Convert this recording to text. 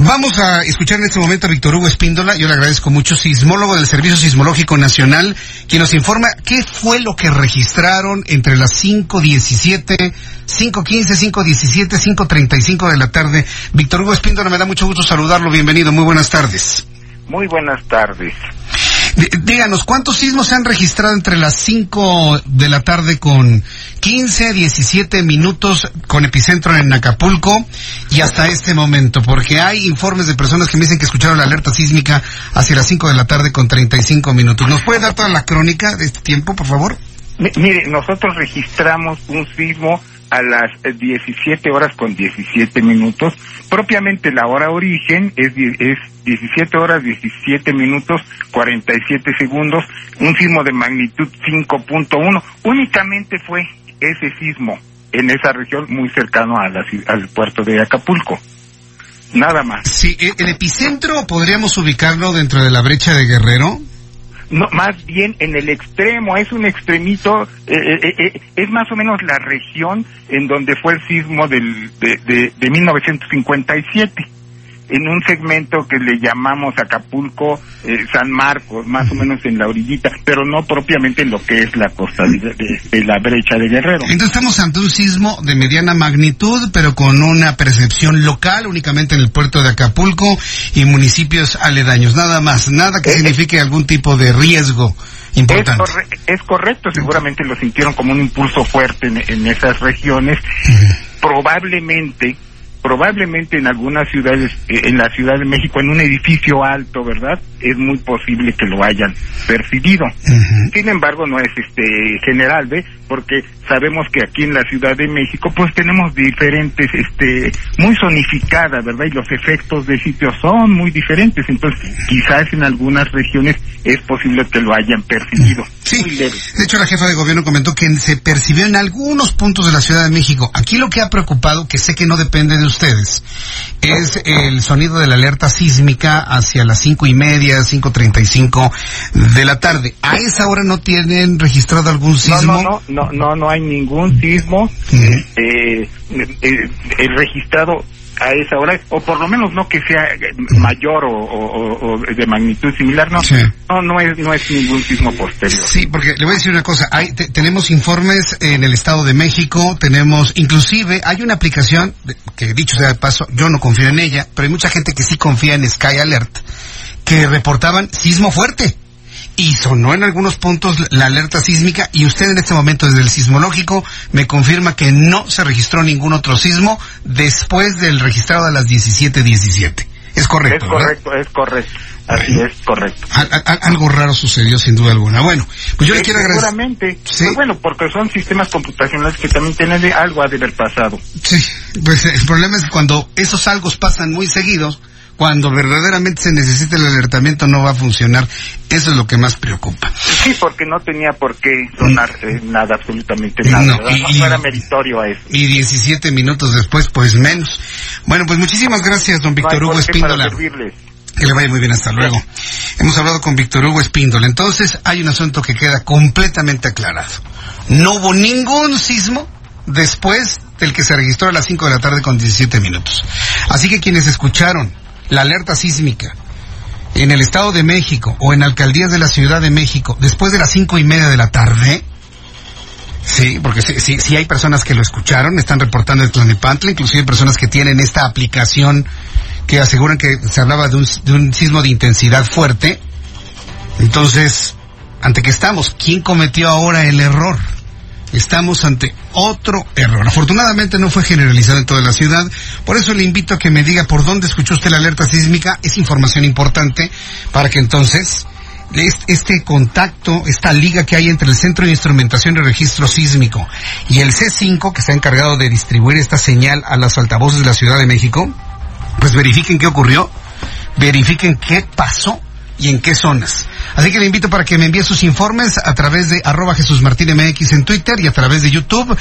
Vamos a escuchar en este momento a Víctor Hugo Espíndola, yo le agradezco mucho, sismólogo del Servicio Sismológico Nacional, quien nos informa qué fue lo que registraron entre las 5.17, 5.15, 5.17, 5.35 de la tarde. Víctor Hugo Espíndola, me da mucho gusto saludarlo, bienvenido, muy buenas tardes. Muy buenas tardes. Díganos, ¿cuántos sismos se han registrado entre las 5 de la tarde con 15, 17 minutos con epicentro en Acapulco y hasta este momento? Porque hay informes de personas que me dicen que escucharon la alerta sísmica hacia las 5 de la tarde con 35 minutos. ¿Nos puede dar toda la crónica de este tiempo, por favor? Mire, nosotros registramos un sismo a las 17 horas con 17 minutos. Propiamente la hora origen es, es 17 horas 17 minutos 47 segundos, un sismo de magnitud 5.1. Únicamente fue ese sismo en esa región muy cercano a la, al puerto de Acapulco. Nada más. Sí, el epicentro podríamos ubicarlo dentro de la brecha de Guerrero. No, más bien en el extremo, es un extremito, eh, eh, eh, es más o menos la región en donde fue el sismo del, de, de, de 1957 en un segmento que le llamamos Acapulco, eh, San Marcos, más o menos en la orillita, pero no propiamente en lo que es la costa de, de, de, la brecha de Guerrero. Entonces estamos ante un sismo de mediana magnitud, pero con una percepción local únicamente en el puerto de Acapulco y municipios aledaños, nada más, nada que eh, signifique algún tipo de riesgo. Importante. Es, corre es correcto, seguramente lo sintieron como un impulso fuerte en, en esas regiones. Uh -huh. Probablemente probablemente en algunas ciudades, en la Ciudad de México, en un edificio alto, ¿verdad? Es muy posible que lo hayan percibido. Uh -huh. Sin embargo, no es este general, ¿ve? Porque sabemos que aquí en la Ciudad de México, pues tenemos diferentes, este, muy zonificada, ¿verdad? Y los efectos de sitio son muy diferentes. Entonces, quizás en algunas regiones es posible que lo hayan percibido. Sí. De hecho, la jefa de gobierno comentó que se percibió en algunos puntos de la Ciudad de México. Aquí lo que ha preocupado, que sé que no depende de ustedes, es el sonido de la alerta sísmica hacia las cinco y media, cinco treinta y cinco de la tarde. ¿A esa hora no tienen registrado algún sismo? No, no, no, no, no hay ningún sismo eh, eh, eh, registrado a esa hora, o por lo menos no que sea mayor o, o, o de magnitud similar, no, sí. no, no es, no es ningún sismo posterior. Sí, porque le voy a decir una cosa, hay, tenemos informes en el Estado de México, tenemos, inclusive, hay una aplicación, que dicho sea de paso, yo no confío en ella, pero hay mucha gente que sí confía en Sky Alert, que reportaban sismo fuerte y sonó en algunos puntos la alerta sísmica y usted en este momento desde el sismológico me confirma que no se registró ningún otro sismo después del registrado a las 17:17. 17. Es correcto. Es correcto, ¿verdad? es correcto. Así bueno, es correcto. A, a, algo raro sucedió sin duda alguna. Bueno, pues yo sí, le quiero agradecer. Seguramente. ¿Sí? Pues bueno, porque son sistemas computacionales que también tienen algo a de haber pasado. Sí, pues el problema es que cuando esos algos pasan muy seguidos, cuando verdaderamente se necesita el alertamiento no va a funcionar. Eso es lo que más preocupa. Sí, porque no tenía por qué sonar eh, nada, absolutamente nada. No, y, no, era meritorio a eso. Y 17 minutos después, pues menos. Bueno, pues muchísimas gracias, don Víctor Hugo Espíndola. Que le vaya muy bien, hasta luego. Hemos hablado con Víctor Hugo Espíndola. Entonces, hay un asunto que queda completamente aclarado. No hubo ningún sismo después del que se registró a las 5 de la tarde con 17 minutos. Así que quienes escucharon la alerta sísmica en el Estado de México o en alcaldías de la Ciudad de México después de las cinco y media de la tarde, sí, porque sí, sí, hay personas que lo escucharon, están reportando el Tlanepantla, inclusive personas que tienen esta aplicación que aseguran que se hablaba de un, de un sismo de intensidad fuerte. Entonces, ante que estamos, ¿quién cometió ahora el error? Estamos ante otro error. Afortunadamente no fue generalizado en toda la ciudad, por eso le invito a que me diga por dónde escuchó usted la alerta sísmica, es información importante para que entonces este contacto, esta liga que hay entre el Centro de Instrumentación y Registro Sísmico y el C5, que está encargado de distribuir esta señal a las altavoces de la Ciudad de México, pues verifiquen qué ocurrió, verifiquen qué pasó y en qué zonas. Así que le invito para que me envíe sus informes a través de arroba Jesús Martín MX en Twitter y a través de YouTube.